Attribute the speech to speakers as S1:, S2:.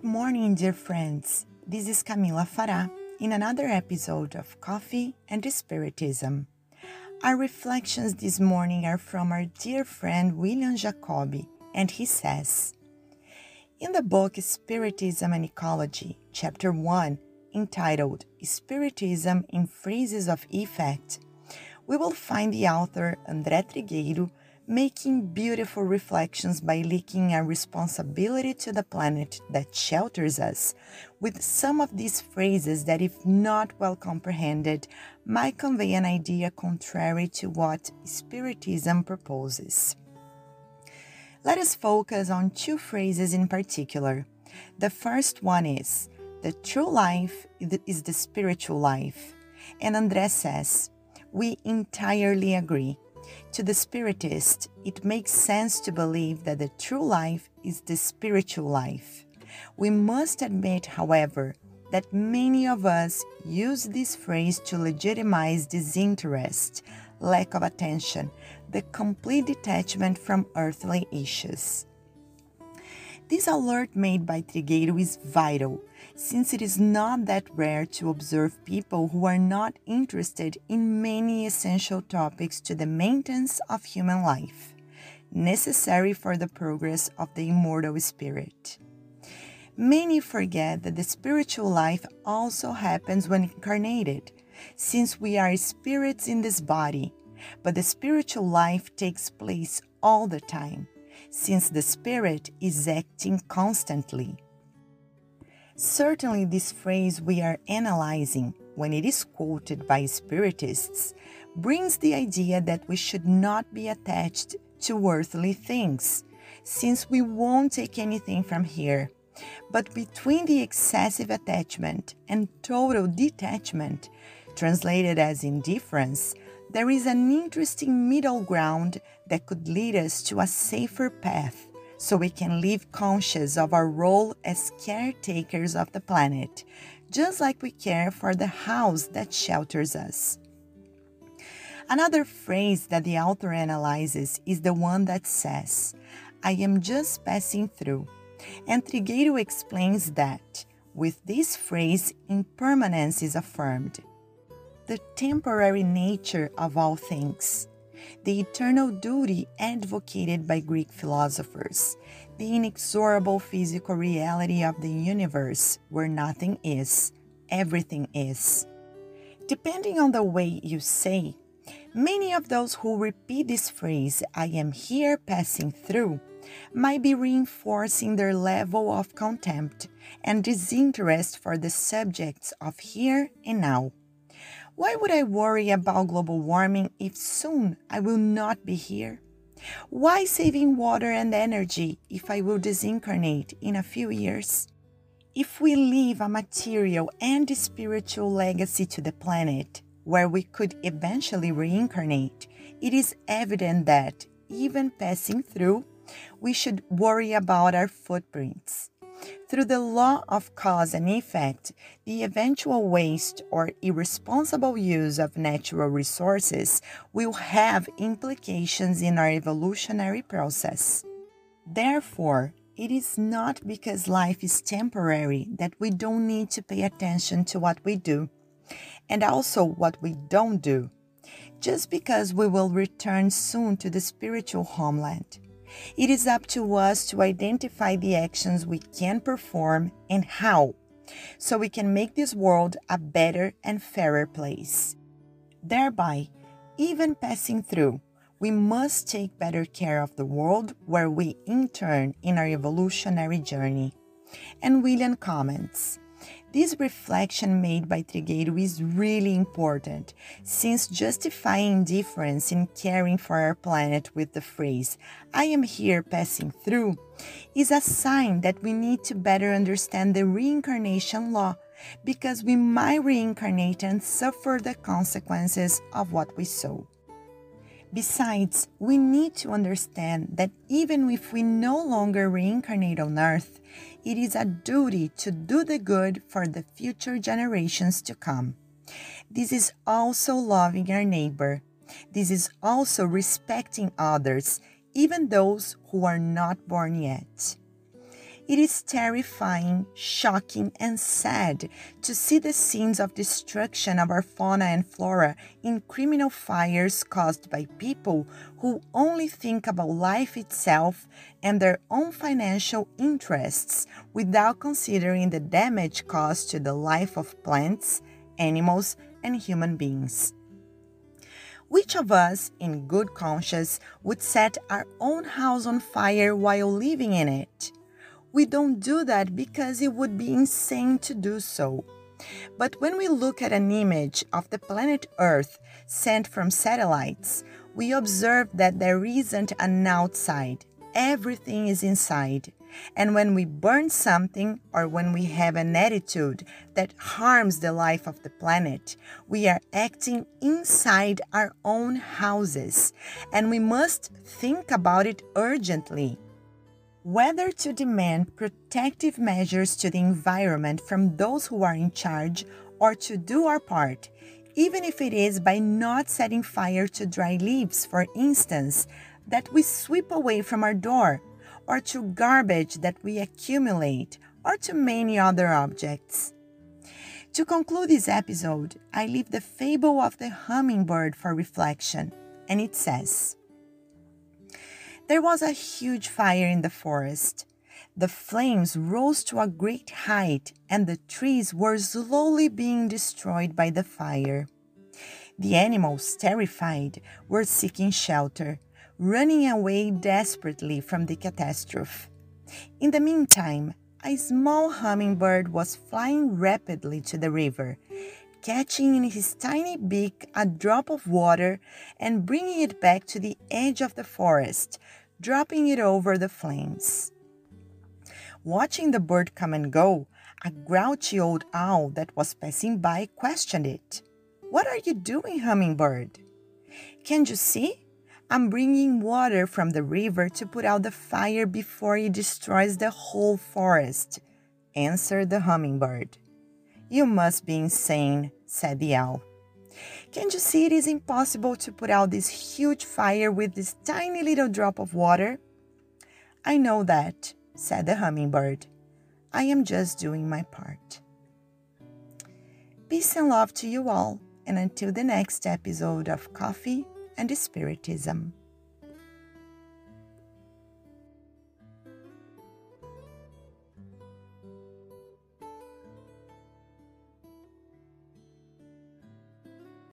S1: Good morning, dear friends. This is Camila Farah in another episode of Coffee and Spiritism. Our reflections this morning are from our dear friend William Jacobi, and he says In the book Spiritism and Ecology, Chapter 1, entitled Spiritism in Phrases of Effect, we will find the author André Trigueiro making beautiful reflections by linking our responsibility to the planet that shelters us with some of these phrases that, if not well comprehended, might convey an idea contrary to what Spiritism proposes. Let us focus on two phrases in particular. The first one is The true life is the spiritual life. And André says, We entirely agree. To the Spiritist, it makes sense to believe that the true life is the spiritual life. We must admit, however, that many of us use this phrase to legitimize disinterest, lack of attention, the complete detachment from earthly issues. This alert made by Trigueiro is vital, since it is not that rare to observe people who are not interested in many essential topics to the maintenance of human life, necessary for the progress of the immortal spirit. Many forget that the spiritual life also happens when incarnated, since we are spirits in this body, but the spiritual life takes place all the time since the Spirit is acting constantly. Certainly, this phrase we are analyzing, when it is quoted by Spiritists, brings the idea that we should not be attached to earthly things, since we won't take anything from here. But between the excessive attachment and total detachment, translated as indifference, there is an interesting middle ground that could lead us to a safer path so we can live conscious of our role as caretakers of the planet, just like we care for the house that shelters us. Another phrase that the author analyzes is the one that says, I am just passing through. And Trigueiro explains that with this phrase, impermanence is affirmed the temporary nature of all things, the eternal duty advocated by Greek philosophers, the inexorable physical reality of the universe where nothing is, everything is. Depending on the way you say, many of those who repeat this phrase, I am here passing through, might be reinforcing their level of contempt and disinterest for the subjects of here and now. Why would I worry about global warming if soon I will not be here? Why saving water and energy if I will disincarnate in a few years? If we leave a material and spiritual legacy to the planet, where we could eventually reincarnate, it is evident that, even passing through, we should worry about our footprints. Through the law of cause and effect, the eventual waste or irresponsible use of natural resources will have implications in our evolutionary process. Therefore, it is not because life is temporary that we don't need to pay attention to what we do, and also what we don't do, just because we will return soon to the spiritual homeland. It is up to us to identify the actions we can perform and how, so we can make this world a better and fairer place. Thereby, even passing through, we must take better care of the world where we intern in our evolutionary journey. And William comments this reflection made by Trigueiro is really important, since justifying indifference in caring for our planet with the phrase, I am here passing through, is a sign that we need to better understand the reincarnation law, because we might reincarnate and suffer the consequences of what we sow. Besides, we need to understand that even if we no longer reincarnate on Earth, it is a duty to do the good for the future generations to come. This is also loving our neighbor. This is also respecting others, even those who are not born yet. It is terrifying, shocking, and sad to see the scenes of destruction of our fauna and flora in criminal fires caused by people who only think about life itself and their own financial interests without considering the damage caused to the life of plants, animals, and human beings. Which of us, in good conscience, would set our own house on fire while living in it? We don't do that because it would be insane to do so. But when we look at an image of the planet Earth sent from satellites, we observe that there isn't an outside, everything is inside. And when we burn something or when we have an attitude that harms the life of the planet, we are acting inside our own houses, and we must think about it urgently whether to demand protective measures to the environment from those who are in charge or to do our part, even if it is by not setting fire to dry leaves, for instance, that we sweep away from our door, or to garbage that we accumulate, or to many other objects. To conclude this episode, I leave the fable of the hummingbird for reflection, and it says, there was a huge fire in the forest. The flames rose to a great height, and the trees were slowly being destroyed by the fire. The animals, terrified, were seeking shelter, running away desperately from the catastrophe. In the meantime, a small hummingbird was flying rapidly to the river, catching in his tiny beak a drop of water and bringing it back to the edge of the forest, dropping it over the flames. Watching the bird come and go, a grouchy old owl that was passing by questioned it. What are you doing, hummingbird? Can't you see? I'm bringing water from the river to put out the fire before it destroys the whole forest, answered the hummingbird. You must be insane, said the owl. Can't you see it is impossible to put out this huge fire with this tiny little drop of water? I know that, said the hummingbird. I am just doing my part. Peace and love to you all, and until the next episode of Coffee and Spiritism.